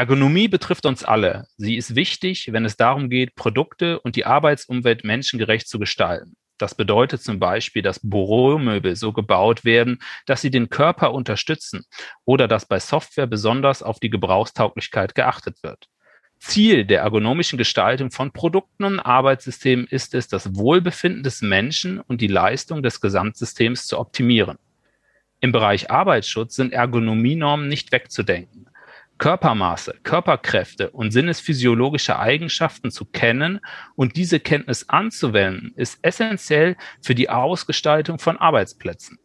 Ergonomie betrifft uns alle. Sie ist wichtig, wenn es darum geht, Produkte und die Arbeitsumwelt menschengerecht zu gestalten. Das bedeutet zum Beispiel, dass Büromöbel so gebaut werden, dass sie den Körper unterstützen oder dass bei Software besonders auf die Gebrauchstauglichkeit geachtet wird. Ziel der ergonomischen Gestaltung von Produkten und Arbeitssystemen ist es, das Wohlbefinden des Menschen und die Leistung des Gesamtsystems zu optimieren. Im Bereich Arbeitsschutz sind Ergonomienormen nicht wegzudenken. Körpermaße, Körperkräfte und sinnesphysiologische Eigenschaften zu kennen und diese Kenntnis anzuwenden, ist essentiell für die Ausgestaltung von Arbeitsplätzen.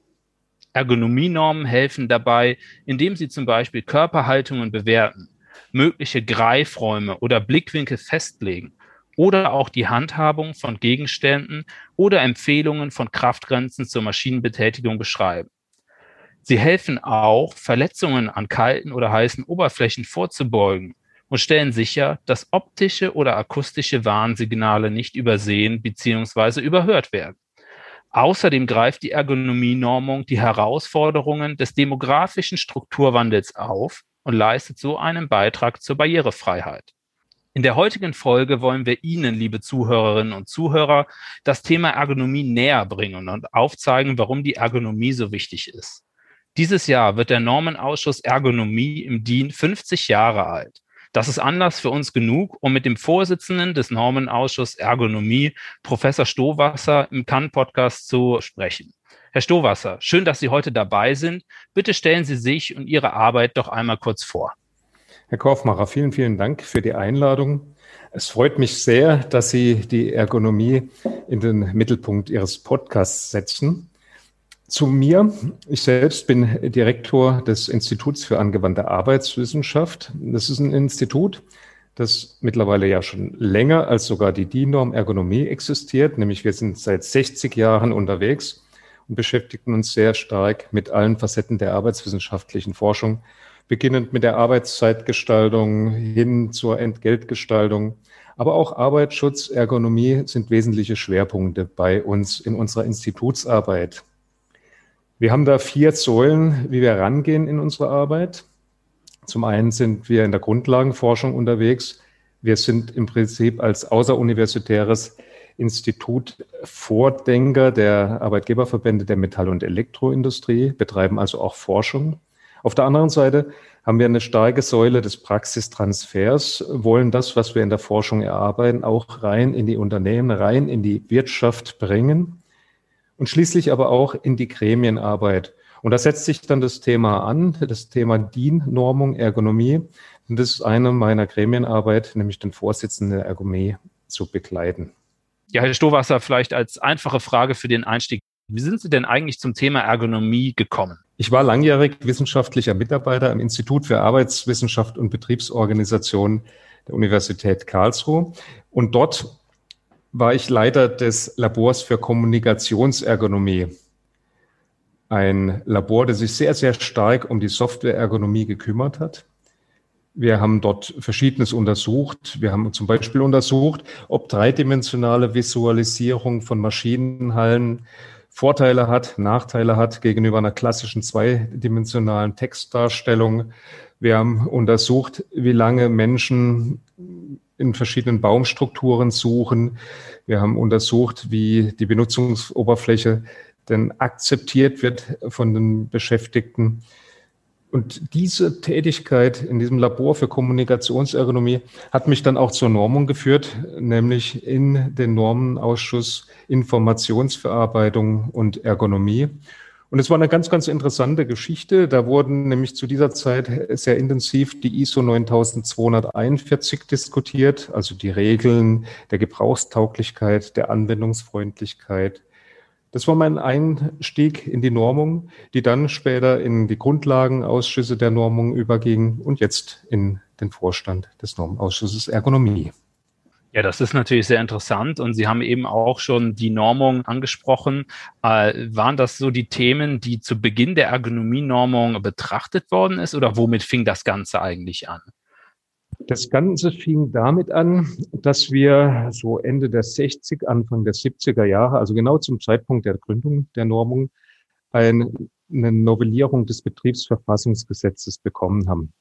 Ergonomienormen helfen dabei, indem sie zum Beispiel Körperhaltungen bewerten, mögliche Greifräume oder Blickwinkel festlegen oder auch die Handhabung von Gegenständen oder Empfehlungen von Kraftgrenzen zur Maschinenbetätigung beschreiben. Sie helfen auch, Verletzungen an kalten oder heißen Oberflächen vorzubeugen und stellen sicher, dass optische oder akustische Warnsignale nicht übersehen bzw. überhört werden. Außerdem greift die Ergonomienormung die Herausforderungen des demografischen Strukturwandels auf und leistet so einen Beitrag zur Barrierefreiheit. In der heutigen Folge wollen wir Ihnen, liebe Zuhörerinnen und Zuhörer, das Thema Ergonomie näher bringen und aufzeigen, warum die Ergonomie so wichtig ist. Dieses Jahr wird der Normenausschuss Ergonomie im DIN 50 Jahre alt. Das ist Anlass für uns genug, um mit dem Vorsitzenden des Normenausschusses Ergonomie, Professor Stowasser, im Kann-Podcast zu sprechen. Herr Stowasser, schön, dass Sie heute dabei sind. Bitte stellen Sie sich und Ihre Arbeit doch einmal kurz vor. Herr Korfmacher, vielen, vielen Dank für die Einladung. Es freut mich sehr, dass Sie die Ergonomie in den Mittelpunkt Ihres Podcasts setzen. Zu mir. Ich selbst bin Direktor des Instituts für angewandte Arbeitswissenschaft. Das ist ein Institut, das mittlerweile ja schon länger als sogar die DIN-Norm Ergonomie existiert. Nämlich wir sind seit 60 Jahren unterwegs und beschäftigen uns sehr stark mit allen Facetten der arbeitswissenschaftlichen Forschung, beginnend mit der Arbeitszeitgestaltung hin zur Entgeltgestaltung. Aber auch Arbeitsschutz, Ergonomie sind wesentliche Schwerpunkte bei uns in unserer Institutsarbeit. Wir haben da vier Säulen, wie wir rangehen in unsere Arbeit. Zum einen sind wir in der Grundlagenforschung unterwegs. Wir sind im Prinzip als außeruniversitäres Institut Vordenker der Arbeitgeberverbände der Metall- und Elektroindustrie, betreiben also auch Forschung. Auf der anderen Seite haben wir eine starke Säule des Praxistransfers, wollen das, was wir in der Forschung erarbeiten, auch rein in die Unternehmen, rein in die Wirtschaft bringen und schließlich aber auch in die Gremienarbeit. Und da setzt sich dann das Thema an, das Thema DIN-Normung, Ergonomie. Und das ist eine meiner Gremienarbeit, nämlich den Vorsitzenden der Ergonomie zu begleiten. Ja, Herr Stowasser, vielleicht als einfache Frage für den Einstieg. Wie sind Sie denn eigentlich zum Thema Ergonomie gekommen? Ich war langjährig wissenschaftlicher Mitarbeiter im Institut für Arbeitswissenschaft und Betriebsorganisation der Universität Karlsruhe. Und dort war ich Leiter des Labors für Kommunikationsergonomie. Ein Labor, das sich sehr, sehr stark um die Softwareergonomie gekümmert hat. Wir haben dort Verschiedenes untersucht. Wir haben zum Beispiel untersucht, ob dreidimensionale Visualisierung von Maschinenhallen Vorteile hat, Nachteile hat gegenüber einer klassischen zweidimensionalen Textdarstellung. Wir haben untersucht, wie lange Menschen in verschiedenen Baumstrukturen suchen. Wir haben untersucht, wie die Benutzungsoberfläche denn akzeptiert wird von den Beschäftigten. Und diese Tätigkeit in diesem Labor für Kommunikationsergonomie hat mich dann auch zur Normung geführt, nämlich in den Normenausschuss Informationsverarbeitung und Ergonomie. Und es war eine ganz, ganz interessante Geschichte. Da wurden nämlich zu dieser Zeit sehr intensiv die ISO 9241 diskutiert, also die Regeln der Gebrauchstauglichkeit, der Anwendungsfreundlichkeit. Das war mein Einstieg in die Normung, die dann später in die Grundlagenausschüsse der Normung überging und jetzt in den Vorstand des Normausschusses Ergonomie. Ja, das ist natürlich sehr interessant und Sie haben eben auch schon die Normung angesprochen. Äh, waren das so die Themen, die zu Beginn der Ergonomie-Normung betrachtet worden ist oder womit fing das Ganze eigentlich an? Das Ganze fing damit an, dass wir so Ende der 60, Anfang der 70er Jahre, also genau zum Zeitpunkt der Gründung der Normung, eine Novellierung des Betriebsverfassungsgesetzes bekommen haben.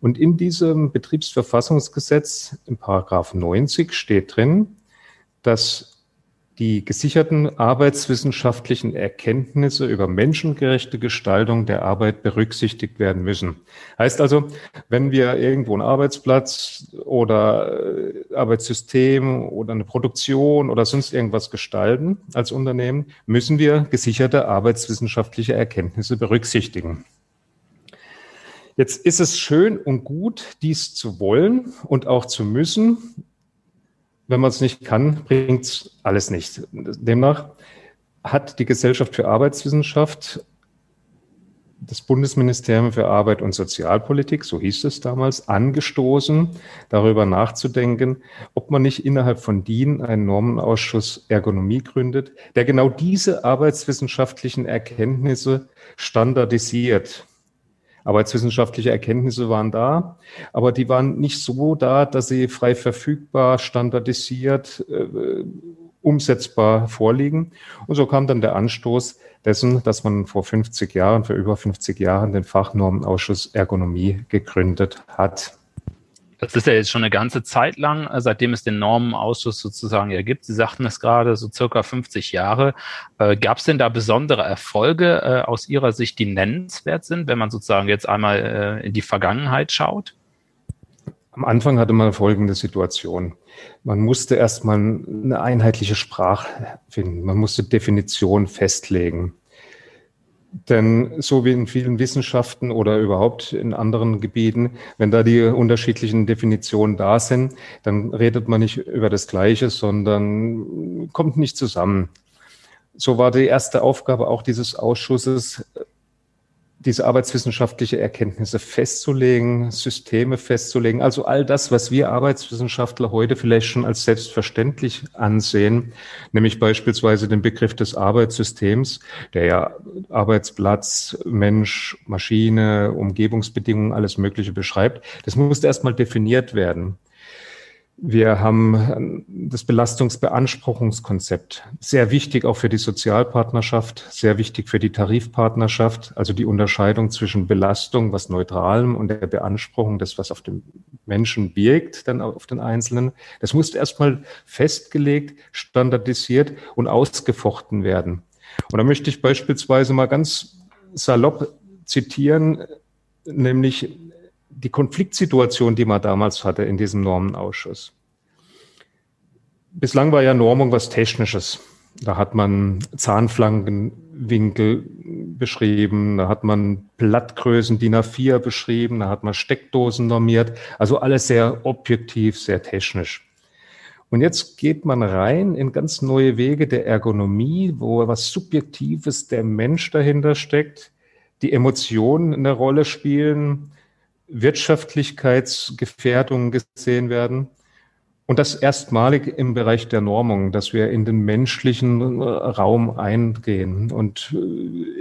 Und in diesem Betriebsverfassungsgesetz im Paragraph 90 steht drin, dass die gesicherten arbeitswissenschaftlichen Erkenntnisse über menschengerechte Gestaltung der Arbeit berücksichtigt werden müssen. Heißt also, wenn wir irgendwo einen Arbeitsplatz oder äh, Arbeitssystem oder eine Produktion oder sonst irgendwas gestalten als Unternehmen, müssen wir gesicherte arbeitswissenschaftliche Erkenntnisse berücksichtigen. Jetzt ist es schön und gut, dies zu wollen und auch zu müssen. Wenn man es nicht kann, bringt es alles nicht. Demnach hat die Gesellschaft für Arbeitswissenschaft das Bundesministerium für Arbeit und Sozialpolitik, so hieß es damals, angestoßen, darüber nachzudenken, ob man nicht innerhalb von DIN einen Normenausschuss Ergonomie gründet, der genau diese arbeitswissenschaftlichen Erkenntnisse standardisiert Arbeitswissenschaftliche Erkenntnisse waren da, aber die waren nicht so da, dass sie frei verfügbar, standardisiert, äh, umsetzbar vorliegen. Und so kam dann der Anstoß dessen, dass man vor 50 Jahren, vor über 50 Jahren den Fachnormenausschuss Ergonomie gegründet hat. Das ist ja jetzt schon eine ganze Zeit lang, äh, seitdem es den Normenausschuss sozusagen ja gibt. Sie sagten es gerade, so circa 50 Jahre. Äh, Gab es denn da besondere Erfolge äh, aus Ihrer Sicht, die nennenswert sind, wenn man sozusagen jetzt einmal äh, in die Vergangenheit schaut? Am Anfang hatte man folgende Situation. Man musste erstmal eine einheitliche Sprache finden. Man musste Definitionen festlegen. Denn so wie in vielen Wissenschaften oder überhaupt in anderen Gebieten, wenn da die unterschiedlichen Definitionen da sind, dann redet man nicht über das Gleiche, sondern kommt nicht zusammen. So war die erste Aufgabe auch dieses Ausschusses, diese arbeitswissenschaftliche Erkenntnisse festzulegen, Systeme festzulegen, also all das, was wir Arbeitswissenschaftler heute vielleicht schon als selbstverständlich ansehen, nämlich beispielsweise den Begriff des Arbeitssystems, der ja Arbeitsplatz, Mensch, Maschine, Umgebungsbedingungen, alles Mögliche beschreibt. Das muss erstmal definiert werden. Wir haben das Belastungsbeanspruchungskonzept. Sehr wichtig auch für die Sozialpartnerschaft, sehr wichtig für die Tarifpartnerschaft, also die Unterscheidung zwischen Belastung, was Neutralem und der Beanspruchung, das, was auf dem Menschen wirkt, dann auf den Einzelnen. Das muss erstmal festgelegt, standardisiert und ausgefochten werden. Und da möchte ich beispielsweise mal ganz salopp zitieren, nämlich die Konfliktsituation, die man damals hatte in diesem Normenausschuss. Bislang war ja Normung was Technisches. Da hat man Zahnflankenwinkel beschrieben, da hat man Blattgrößen DIN A4 beschrieben, da hat man Steckdosen normiert. Also alles sehr objektiv, sehr technisch. Und jetzt geht man rein in ganz neue Wege der Ergonomie, wo was Subjektives der Mensch dahinter steckt, die Emotionen eine Rolle spielen, Wirtschaftlichkeitsgefährdungen gesehen werden. Und das erstmalig im Bereich der Normung, dass wir in den menschlichen Raum eingehen. Und äh,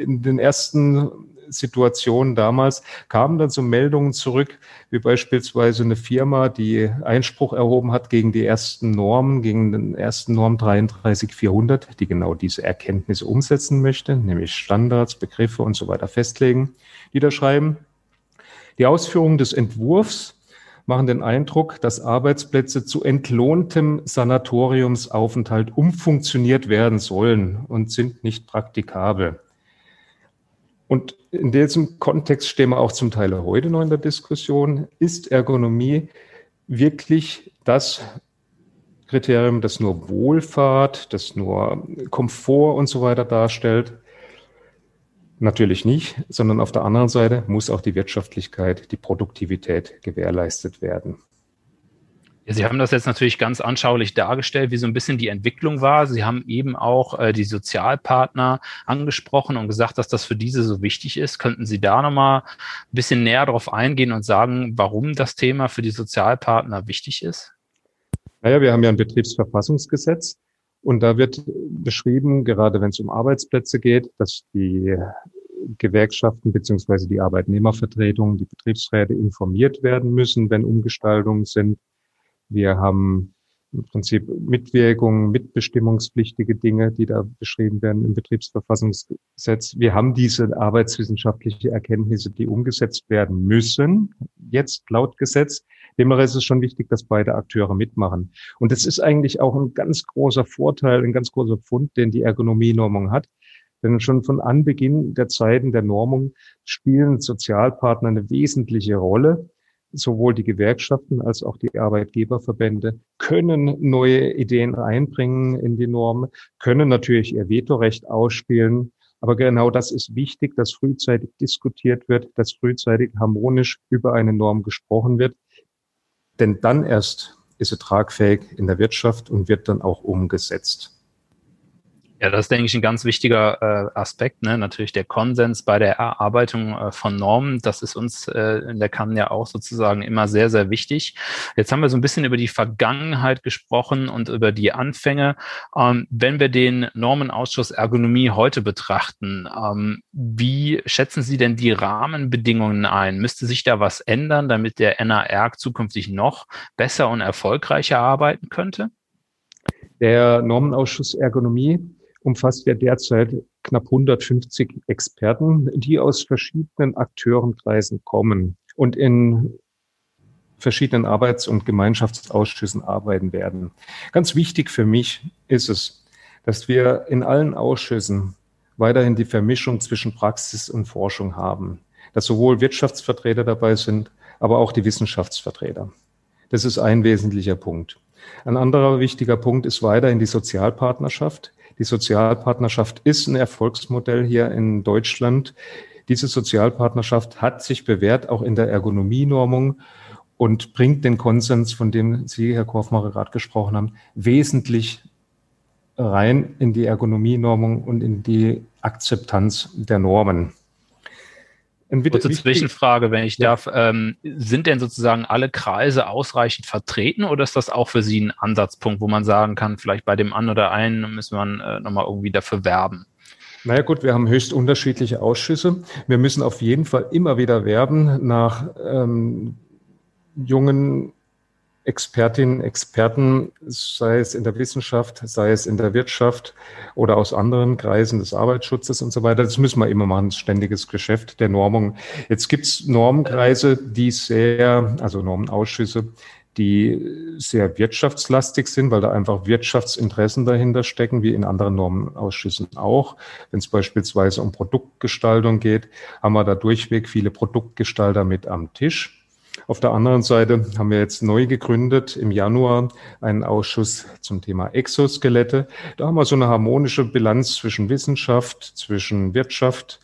in den ersten Situationen damals kamen dann so Meldungen zurück, wie beispielsweise eine Firma, die Einspruch erhoben hat gegen die ersten Normen, gegen den ersten Norm 33400, die genau diese Erkenntnisse umsetzen möchte, nämlich Standards, Begriffe und so weiter festlegen, die da schreiben, die Ausführungen des Entwurfs machen den Eindruck, dass Arbeitsplätze zu entlohntem Sanatoriumsaufenthalt umfunktioniert werden sollen und sind nicht praktikabel. Und in diesem Kontext stehen wir auch zum Teil heute noch in der Diskussion. Ist Ergonomie wirklich das Kriterium, das nur Wohlfahrt, das nur Komfort und so weiter darstellt? Natürlich nicht, sondern auf der anderen Seite muss auch die Wirtschaftlichkeit, die Produktivität gewährleistet werden. Ja, Sie haben das jetzt natürlich ganz anschaulich dargestellt, wie so ein bisschen die Entwicklung war. Sie haben eben auch äh, die Sozialpartner angesprochen und gesagt, dass das für diese so wichtig ist. Könnten Sie da nochmal ein bisschen näher darauf eingehen und sagen, warum das Thema für die Sozialpartner wichtig ist? Naja, wir haben ja ein Betriebsverfassungsgesetz und da wird beschrieben, gerade wenn es um Arbeitsplätze geht, dass die Gewerkschaften beziehungsweise die Arbeitnehmervertretungen, die Betriebsräte informiert werden müssen, wenn Umgestaltungen sind. Wir haben im Prinzip Mitwirkung, mitbestimmungspflichtige Dinge, die da beschrieben werden im Betriebsverfassungsgesetz. Wir haben diese arbeitswissenschaftliche Erkenntnisse, die umgesetzt werden müssen. jetzt laut Gesetz. Demnach ist es schon wichtig, dass beide Akteure mitmachen. Und das ist eigentlich auch ein ganz großer Vorteil, ein ganz großer Pfund, den die Ergonomienormung hat. Denn schon von Anbeginn der Zeiten der Normung spielen Sozialpartner eine wesentliche Rolle. Sowohl die Gewerkschaften als auch die Arbeitgeberverbände können neue Ideen einbringen in die Norm, können natürlich ihr Vetorecht ausspielen. Aber genau das ist wichtig, dass frühzeitig diskutiert wird, dass frühzeitig harmonisch über eine Norm gesprochen wird. Denn dann erst ist sie tragfähig in der Wirtschaft und wird dann auch umgesetzt. Ja, das ist, denke ich, ein ganz wichtiger äh, Aspekt. Ne? Natürlich der Konsens bei der Erarbeitung äh, von Normen. Das ist uns äh, in der Kann ja auch sozusagen immer sehr, sehr wichtig. Jetzt haben wir so ein bisschen über die Vergangenheit gesprochen und über die Anfänge. Ähm, wenn wir den Normenausschuss Ergonomie heute betrachten, ähm, wie schätzen Sie denn die Rahmenbedingungen ein? Müsste sich da was ändern, damit der NAR zukünftig noch besser und erfolgreicher arbeiten könnte? Der Normenausschuss Ergonomie umfasst ja derzeit knapp 150 Experten, die aus verschiedenen Akteurenkreisen kommen und in verschiedenen Arbeits- und Gemeinschaftsausschüssen arbeiten werden. Ganz wichtig für mich ist es, dass wir in allen Ausschüssen weiterhin die Vermischung zwischen Praxis und Forschung haben, dass sowohl Wirtschaftsvertreter dabei sind, aber auch die Wissenschaftsvertreter. Das ist ein wesentlicher Punkt. Ein anderer wichtiger Punkt ist weiterhin die Sozialpartnerschaft, die Sozialpartnerschaft ist ein Erfolgsmodell hier in Deutschland. Diese Sozialpartnerschaft hat sich bewährt, auch in der Ergonomienormung und bringt den Konsens, von dem Sie, Herr Korfmacher, gerade gesprochen haben, wesentlich rein in die Ergonomienormung und in die Akzeptanz der Normen. Kurze Zwischenfrage, wenn ich ja. darf. Ähm, sind denn sozusagen alle Kreise ausreichend vertreten oder ist das auch für Sie ein Ansatzpunkt, wo man sagen kann, vielleicht bei dem einen oder einen müssen wir äh, nochmal irgendwie dafür werben? Naja gut, wir haben höchst unterschiedliche Ausschüsse. Wir müssen auf jeden Fall immer wieder werben nach ähm, jungen Expertinnen, Experten, sei es in der Wissenschaft, sei es in der Wirtschaft oder aus anderen Kreisen des Arbeitsschutzes und so weiter. Das müssen wir immer machen, ständiges Geschäft der Normung. Jetzt gibt es Normenkreise, die sehr, also Normenausschüsse, die sehr wirtschaftslastig sind, weil da einfach Wirtschaftsinteressen dahinter stecken, wie in anderen Normenausschüssen auch. Wenn es beispielsweise um Produktgestaltung geht, haben wir da durchweg viele Produktgestalter mit am Tisch. Auf der anderen Seite haben wir jetzt neu gegründet im Januar einen Ausschuss zum Thema Exoskelette. Da haben wir so eine harmonische Bilanz zwischen Wissenschaft, zwischen Wirtschaft,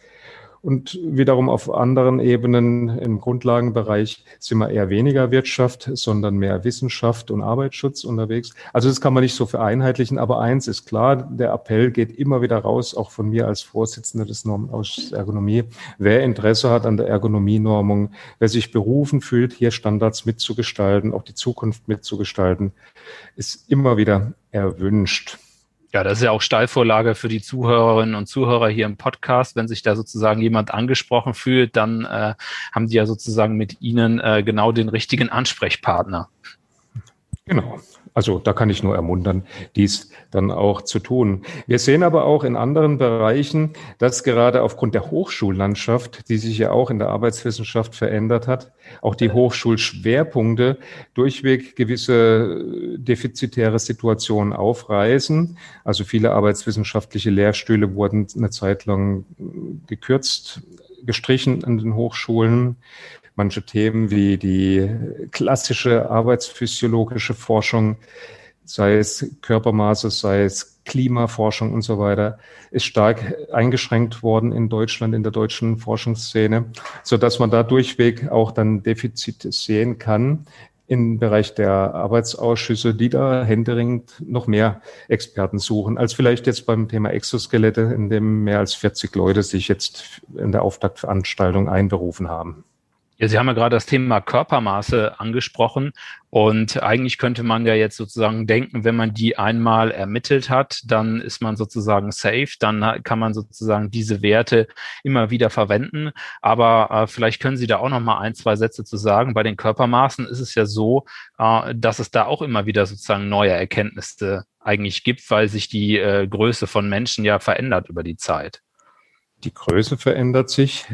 und wiederum auf anderen Ebenen im Grundlagenbereich sind wir eher weniger Wirtschaft, sondern mehr Wissenschaft und Arbeitsschutz unterwegs. Also das kann man nicht so vereinheitlichen, aber eins ist klar, der Appell geht immer wieder raus, auch von mir als Vorsitzender des Normausschusses Ergonomie. Wer Interesse hat an der Ergonomienormung, wer sich berufen fühlt, hier Standards mitzugestalten, auch die Zukunft mitzugestalten, ist immer wieder erwünscht. Ja, das ist ja auch Steilvorlage für die Zuhörerinnen und Zuhörer hier im Podcast. Wenn sich da sozusagen jemand angesprochen fühlt, dann äh, haben die ja sozusagen mit Ihnen äh, genau den richtigen Ansprechpartner. Genau. Also da kann ich nur ermuntern, dies dann auch zu tun. Wir sehen aber auch in anderen Bereichen, dass gerade aufgrund der Hochschullandschaft, die sich ja auch in der Arbeitswissenschaft verändert hat, auch die Hochschulschwerpunkte durchweg gewisse defizitäre Situationen aufreißen. Also viele arbeitswissenschaftliche Lehrstühle wurden eine Zeit lang gekürzt, gestrichen an den Hochschulen. Manche Themen wie die klassische arbeitsphysiologische Forschung, sei es Körpermaße, sei es Klimaforschung und so weiter, ist stark eingeschränkt worden in Deutschland, in der deutschen Forschungsszene, so dass man da durchweg auch dann Defizite sehen kann im Bereich der Arbeitsausschüsse, die da händeringend noch mehr Experten suchen, als vielleicht jetzt beim Thema Exoskelette, in dem mehr als 40 Leute sich jetzt in der Auftaktveranstaltung einberufen haben. Ja, Sie haben ja gerade das Thema Körpermaße angesprochen und eigentlich könnte man ja jetzt sozusagen denken, wenn man die einmal ermittelt hat, dann ist man sozusagen safe, dann kann man sozusagen diese Werte immer wieder verwenden. Aber äh, vielleicht können Sie da auch noch mal ein, zwei Sätze zu sagen. Bei den Körpermaßen ist es ja so, äh, dass es da auch immer wieder sozusagen neue Erkenntnisse eigentlich gibt, weil sich die äh, Größe von Menschen ja verändert über die Zeit. Die Größe verändert sich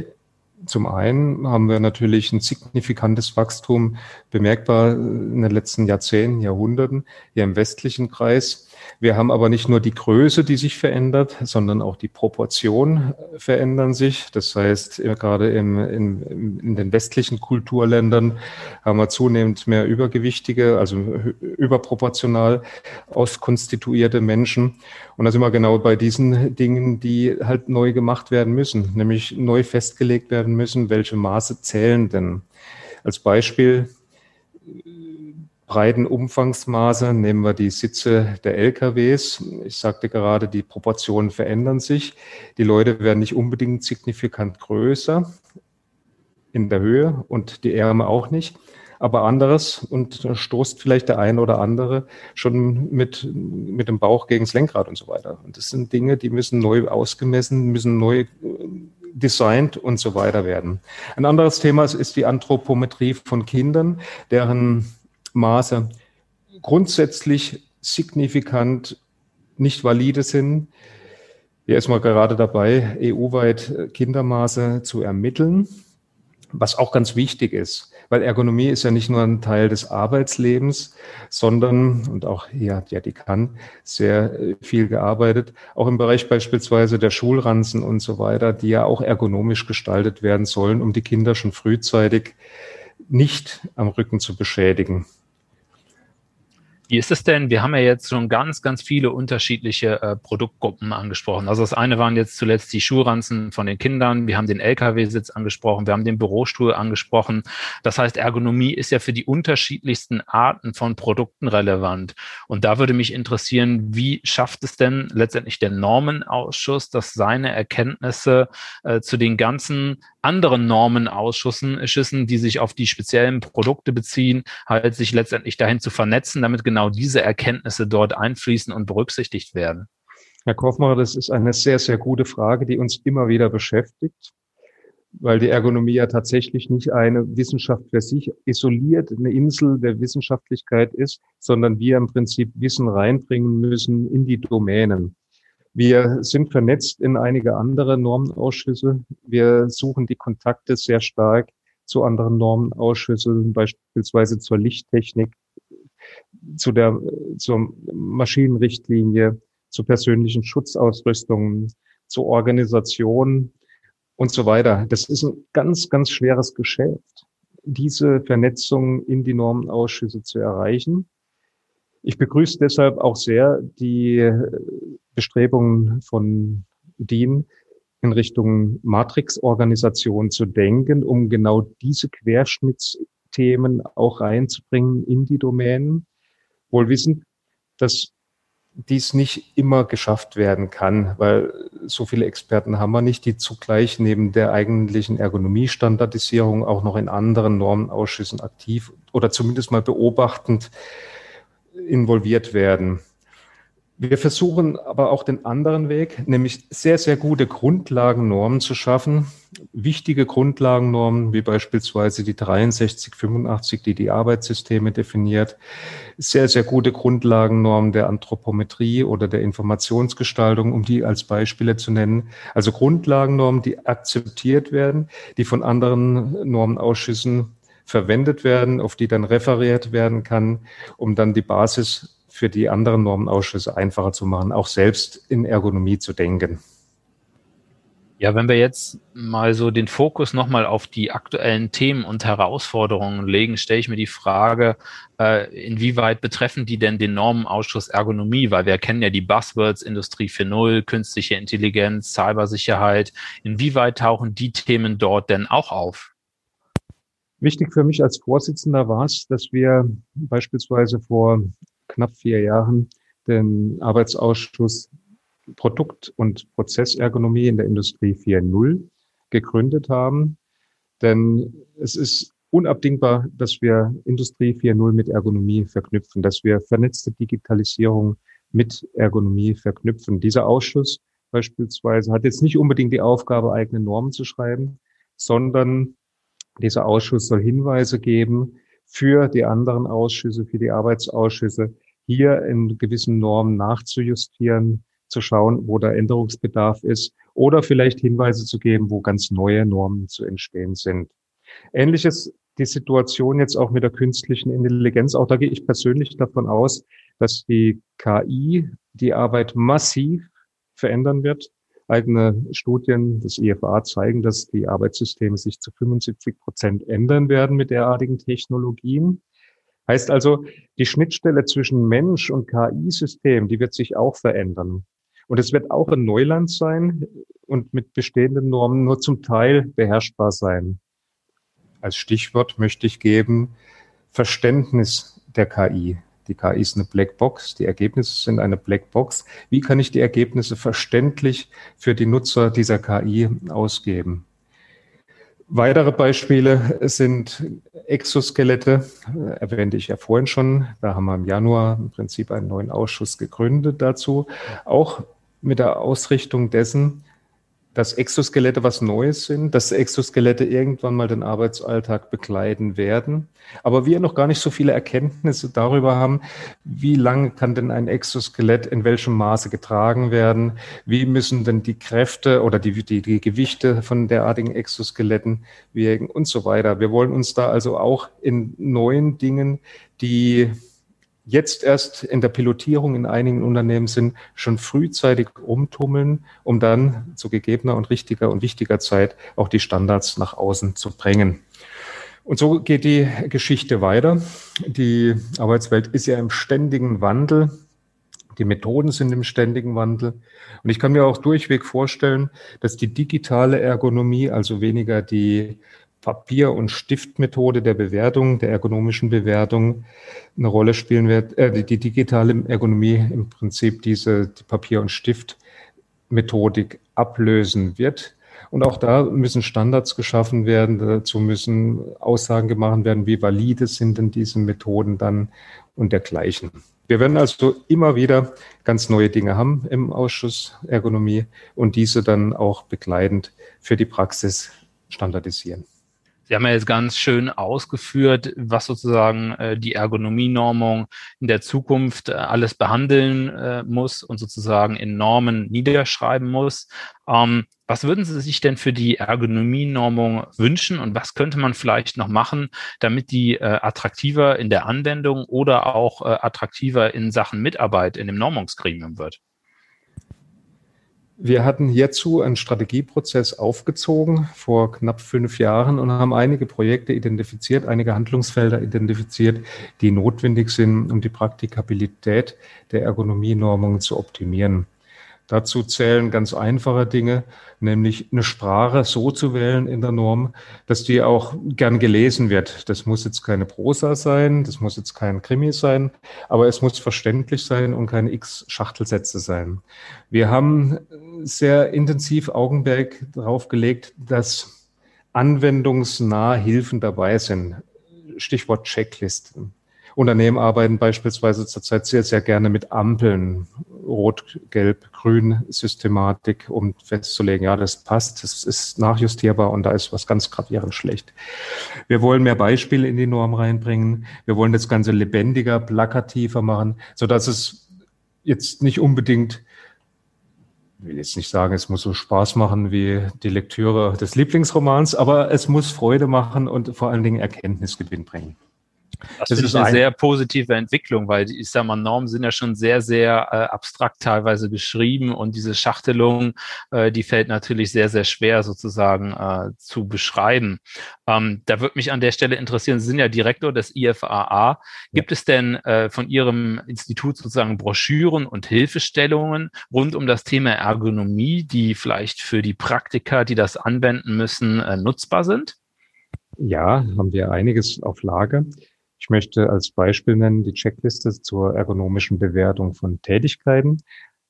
Zum einen haben wir natürlich ein signifikantes Wachstum bemerkbar in den letzten Jahrzehnten, Jahrhunderten hier im westlichen Kreis. Wir haben aber nicht nur die Größe, die sich verändert, sondern auch die Proportionen verändern sich. Das heißt, gerade im, in, in den westlichen Kulturländern haben wir zunehmend mehr übergewichtige, also überproportional auskonstituierte Menschen. Und da sind wir genau bei diesen Dingen, die halt neu gemacht werden müssen, nämlich neu festgelegt werden müssen, welche Maße zählen denn. Als Beispiel breiten Umfangsmaße nehmen wir die Sitze der LKWs. Ich sagte gerade, die Proportionen verändern sich. Die Leute werden nicht unbedingt signifikant größer in der Höhe und die Ärmel auch nicht. Aber anderes und stoßt vielleicht der eine oder andere schon mit, mit dem Bauch gegen das Lenkrad und so weiter. Und das sind Dinge, die müssen neu ausgemessen, müssen neu designt und so weiter werden. Ein anderes Thema ist die Anthropometrie von Kindern, deren Maße grundsätzlich signifikant nicht valide sind. Hier ist man gerade dabei, EU-weit Kindermaße zu ermitteln, was auch ganz wichtig ist, weil Ergonomie ist ja nicht nur ein Teil des Arbeitslebens, sondern, und auch hier hat ja die kann sehr viel gearbeitet, auch im Bereich beispielsweise der Schulranzen und so weiter, die ja auch ergonomisch gestaltet werden sollen, um die Kinder schon frühzeitig nicht am Rücken zu beschädigen. Wie ist es denn? Wir haben ja jetzt schon ganz, ganz viele unterschiedliche äh, Produktgruppen angesprochen. Also das eine waren jetzt zuletzt die Schuhranzen von den Kindern. Wir haben den LKW-Sitz angesprochen. Wir haben den Bürostuhl angesprochen. Das heißt, Ergonomie ist ja für die unterschiedlichsten Arten von Produkten relevant. Und da würde mich interessieren, wie schafft es denn letztendlich der Normenausschuss, dass seine Erkenntnisse äh, zu den ganzen anderen Normenausschüssen, Schüssen, die sich auf die speziellen Produkte beziehen, halt sich letztendlich dahin zu vernetzen, damit genau diese Erkenntnisse dort einfließen und berücksichtigt werden? Herr Kaufmacher, das ist eine sehr, sehr gute Frage, die uns immer wieder beschäftigt, weil die Ergonomie ja tatsächlich nicht eine Wissenschaft für sich isoliert, eine Insel der Wissenschaftlichkeit ist, sondern wir im Prinzip Wissen reinbringen müssen in die Domänen. Wir sind vernetzt in einige andere Normenausschüsse. Wir suchen die Kontakte sehr stark zu anderen Normenausschüssen, beispielsweise zur Lichttechnik, zu der, zur Maschinenrichtlinie, zu persönlichen Schutzausrüstungen, zur Organisation und so weiter. Das ist ein ganz, ganz schweres Geschäft, diese Vernetzung in die Normenausschüsse zu erreichen. Ich begrüße deshalb auch sehr die Bestrebungen von DIN in Richtung Matrix-Organisation zu denken, um genau diese Querschnittsthemen auch reinzubringen in die Domänen. Wohl wissend, dass dies nicht immer geschafft werden kann, weil so viele Experten haben wir nicht, die zugleich neben der eigentlichen Ergonomiestandardisierung auch noch in anderen Normenausschüssen aktiv oder zumindest mal beobachtend involviert werden. Wir versuchen aber auch den anderen Weg, nämlich sehr, sehr gute Grundlagennormen zu schaffen. Wichtige Grundlagennormen, wie beispielsweise die 6385, die die Arbeitssysteme definiert. Sehr, sehr gute Grundlagennormen der Anthropometrie oder der Informationsgestaltung, um die als Beispiele zu nennen. Also Grundlagennormen, die akzeptiert werden, die von anderen Normenausschüssen verwendet werden, auf die dann referiert werden kann, um dann die Basis für die anderen Normenausschüsse einfacher zu machen, auch selbst in Ergonomie zu denken. Ja, wenn wir jetzt mal so den Fokus nochmal auf die aktuellen Themen und Herausforderungen legen, stelle ich mir die Frage, äh, inwieweit betreffen die denn den Normenausschuss Ergonomie? Weil wir kennen ja die Buzzwords Industrie 4.0, künstliche Intelligenz, Cybersicherheit. Inwieweit tauchen die Themen dort denn auch auf? Wichtig für mich als Vorsitzender war es, dass wir beispielsweise vor knapp vier Jahren den Arbeitsausschuss Produkt- und Prozessergonomie in der Industrie 4.0 gegründet haben. Denn es ist unabdingbar, dass wir Industrie 4.0 mit Ergonomie verknüpfen, dass wir vernetzte Digitalisierung mit Ergonomie verknüpfen. Dieser Ausschuss beispielsweise hat jetzt nicht unbedingt die Aufgabe, eigene Normen zu schreiben, sondern dieser Ausschuss soll Hinweise geben, für die anderen Ausschüsse, für die Arbeitsausschüsse, hier in gewissen Normen nachzujustieren, zu schauen, wo da Änderungsbedarf ist oder vielleicht Hinweise zu geben, wo ganz neue Normen zu entstehen sind. Ähnliches die Situation jetzt auch mit der künstlichen Intelligenz. Auch da gehe ich persönlich davon aus, dass die KI die Arbeit massiv verändern wird. Eigene Studien des IFA zeigen, dass die Arbeitssysteme sich zu 75 Prozent ändern werden mit derartigen Technologien. Heißt also, die Schnittstelle zwischen Mensch und KI-System, die wird sich auch verändern. Und es wird auch ein Neuland sein und mit bestehenden Normen nur zum Teil beherrschbar sein. Als Stichwort möchte ich geben Verständnis der KI. Die KI ist eine Blackbox, die Ergebnisse sind eine Blackbox. Wie kann ich die Ergebnisse verständlich für die Nutzer dieser KI ausgeben? Weitere Beispiele sind Exoskelette, erwähnte ich ja vorhin schon. Da haben wir im Januar im Prinzip einen neuen Ausschuss gegründet dazu. Auch mit der Ausrichtung dessen, dass Exoskelette was Neues sind, dass Exoskelette irgendwann mal den Arbeitsalltag bekleiden werden. Aber wir noch gar nicht so viele Erkenntnisse darüber haben, wie lange kann denn ein Exoskelett in welchem Maße getragen werden, wie müssen denn die Kräfte oder die, die, die Gewichte von derartigen Exoskeletten wirken und so weiter. Wir wollen uns da also auch in neuen Dingen, die jetzt erst in der Pilotierung in einigen Unternehmen sind, schon frühzeitig umtummeln, um dann zu gegebener und richtiger und wichtiger Zeit auch die Standards nach außen zu bringen. Und so geht die Geschichte weiter. Die Arbeitswelt ist ja im ständigen Wandel. Die Methoden sind im ständigen Wandel. Und ich kann mir auch durchweg vorstellen, dass die digitale Ergonomie, also weniger die Papier- und Stiftmethode der Bewertung, der ergonomischen Bewertung eine Rolle spielen wird. Äh, die digitale Ergonomie im Prinzip diese die Papier- und Stiftmethodik ablösen wird. Und auch da müssen Standards geschaffen werden, dazu müssen Aussagen gemacht werden, wie valide sind denn diese Methoden dann und dergleichen. Wir werden also immer wieder ganz neue Dinge haben im Ausschuss Ergonomie und diese dann auch begleitend für die Praxis standardisieren. Sie haben ja jetzt ganz schön ausgeführt, was sozusagen äh, die Ergonomienormung in der Zukunft äh, alles behandeln äh, muss und sozusagen in Normen niederschreiben muss. Ähm, was würden Sie sich denn für die Ergonomienormung wünschen und was könnte man vielleicht noch machen, damit die äh, attraktiver in der Anwendung oder auch äh, attraktiver in Sachen Mitarbeit in dem Normungsgremium wird? Wir hatten hierzu einen Strategieprozess aufgezogen vor knapp fünf Jahren und haben einige Projekte identifiziert, einige Handlungsfelder identifiziert, die notwendig sind, um die Praktikabilität der Ergonomienormungen zu optimieren. Dazu zählen ganz einfache Dinge, nämlich eine Sprache so zu wählen in der Norm, dass die auch gern gelesen wird. Das muss jetzt keine Prosa sein, das muss jetzt kein Krimi sein, aber es muss verständlich sein und keine X-Schachtelsätze sein. Wir haben sehr intensiv Augenmerk darauf gelegt, dass anwendungsnahe Hilfen dabei sind. Stichwort Checklisten. Unternehmen arbeiten beispielsweise zurzeit sehr, sehr gerne mit Ampeln, Rot, Gelb, Grün Systematik, um festzulegen, ja, das passt, das ist nachjustierbar und da ist was ganz gravierend schlecht. Wir wollen mehr Beispiele in die Norm reinbringen. Wir wollen das Ganze lebendiger, plakativer machen, so dass es jetzt nicht unbedingt ich will jetzt nicht sagen, es muss so Spaß machen wie die Lektüre des Lieblingsromans, aber es muss Freude machen und vor allen Dingen Erkenntnisgewinn bringen. Das, das ist eine ein sehr positive Entwicklung, weil ich sag mal, Normen sind ja schon sehr, sehr äh, abstrakt teilweise beschrieben und diese Schachtelung, äh, die fällt natürlich sehr, sehr schwer sozusagen äh, zu beschreiben. Ähm, da würde mich an der Stelle interessieren, Sie sind ja Direktor des IFAA. Gibt ja. es denn äh, von Ihrem Institut sozusagen Broschüren und Hilfestellungen rund um das Thema Ergonomie, die vielleicht für die Praktiker, die das anwenden müssen, äh, nutzbar sind? Ja, haben wir einiges auf Lager. Ich möchte als Beispiel nennen die Checkliste zur ergonomischen Bewertung von Tätigkeiten.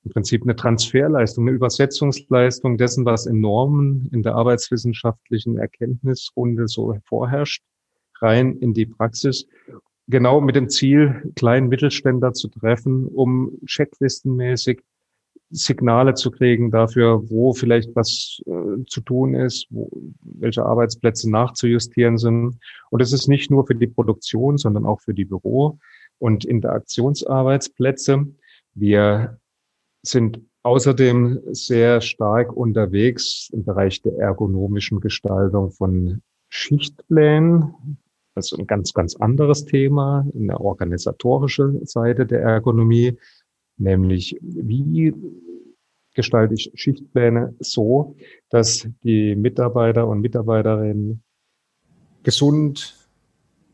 Im Prinzip eine Transferleistung, eine Übersetzungsleistung dessen, was in Normen in der arbeitswissenschaftlichen Erkenntnisrunde so vorherrscht, rein in die Praxis. Genau mit dem Ziel, kleinen Mittelständler zu treffen, um checklistenmäßig Signale zu kriegen dafür, wo vielleicht was äh, zu tun ist, wo, welche Arbeitsplätze nachzujustieren sind. Und es ist nicht nur für die Produktion, sondern auch für die Büro- und Interaktionsarbeitsplätze. Wir sind außerdem sehr stark unterwegs im Bereich der ergonomischen Gestaltung von Schichtplänen. Also ein ganz, ganz anderes Thema, eine organisatorische Seite der Ergonomie, nämlich wie gestalte ich Schichtpläne so, dass die Mitarbeiter und Mitarbeiterinnen gesund,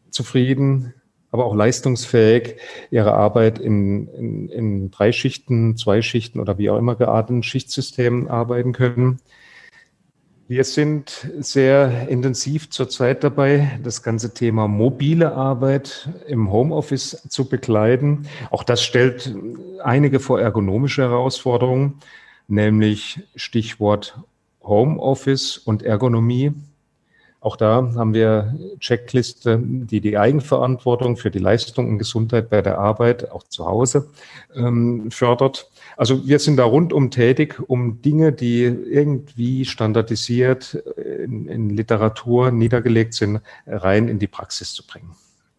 zufrieden, aber auch leistungsfähig ihre Arbeit in, in, in drei Schichten, zwei Schichten oder wie auch immer gearteten Schichtsystemen arbeiten können. Wir sind sehr intensiv zurzeit dabei, das ganze Thema mobile Arbeit im Homeoffice zu begleiten. Auch das stellt einige vor ergonomische Herausforderungen, nämlich Stichwort Homeoffice und Ergonomie. Auch da haben wir Checkliste, die die Eigenverantwortung für die Leistung und Gesundheit bei der Arbeit auch zu Hause ähm, fördert. Also wir sind da rundum tätig, um Dinge, die irgendwie standardisiert in, in Literatur niedergelegt sind, rein in die Praxis zu bringen.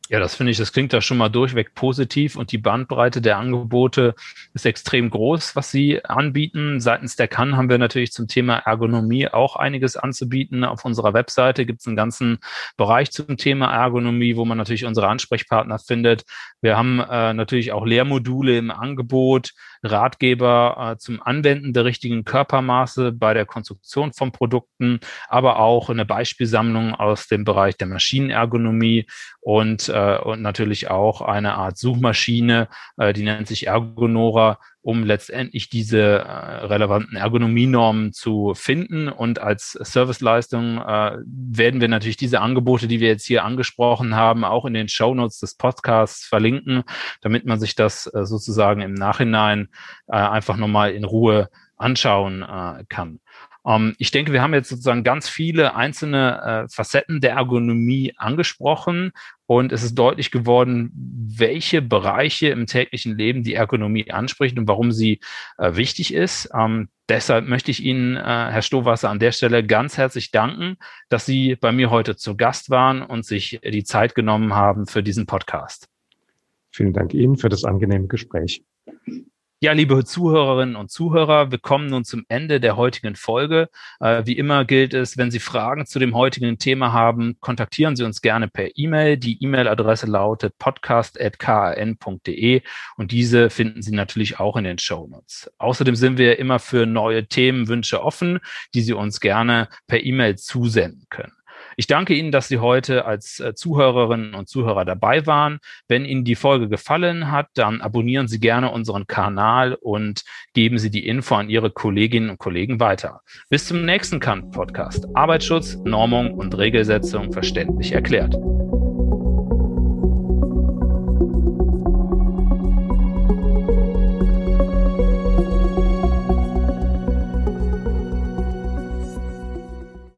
Ja, das finde ich, das klingt da schon mal durchweg positiv und die Bandbreite der Angebote ist extrem groß, was Sie anbieten. Seitens der Kann haben wir natürlich zum Thema Ergonomie auch einiges anzubieten. Auf unserer Webseite gibt es einen ganzen Bereich zum Thema Ergonomie, wo man natürlich unsere Ansprechpartner findet. Wir haben äh, natürlich auch Lehrmodule im Angebot, Ratgeber äh, zum Anwenden der richtigen Körpermaße bei der Konstruktion von Produkten, aber auch eine Beispielsammlung aus dem Bereich der Maschinenergonomie und, äh, und natürlich auch eine Art Suchmaschine, äh, die nennt sich Ergonora, um letztendlich diese äh, relevanten Ergonomienormen zu finden. Und als Serviceleistung äh, werden wir natürlich diese Angebote, die wir jetzt hier angesprochen haben, auch in den Show Notes des Podcasts verlinken, damit man sich das äh, sozusagen im Nachhinein äh, einfach nochmal in Ruhe anschauen äh, kann. Ähm, ich denke, wir haben jetzt sozusagen ganz viele einzelne äh, Facetten der Ergonomie angesprochen und es ist deutlich geworden, welche Bereiche im täglichen Leben die Ergonomie anspricht und warum sie äh, wichtig ist. Ähm, deshalb möchte ich Ihnen, äh, Herr Stowasser, an der Stelle ganz herzlich danken, dass Sie bei mir heute zu Gast waren und sich die Zeit genommen haben für diesen Podcast. Vielen Dank Ihnen für das angenehme Gespräch. Ja, liebe Zuhörerinnen und Zuhörer, wir kommen nun zum Ende der heutigen Folge. Äh, wie immer gilt es, wenn Sie Fragen zu dem heutigen Thema haben, kontaktieren Sie uns gerne per E-Mail. Die E-Mail-Adresse lautet podcast.kan.de und diese finden Sie natürlich auch in den Show Notes. Außerdem sind wir immer für neue Themenwünsche offen, die Sie uns gerne per E-Mail zusenden können. Ich danke Ihnen, dass Sie heute als äh, Zuhörerinnen und Zuhörer dabei waren. Wenn Ihnen die Folge gefallen hat, dann abonnieren Sie gerne unseren Kanal und geben Sie die Info an Ihre Kolleginnen und Kollegen weiter. Bis zum nächsten Kant-Podcast. Arbeitsschutz, Normung und Regelsetzung verständlich erklärt.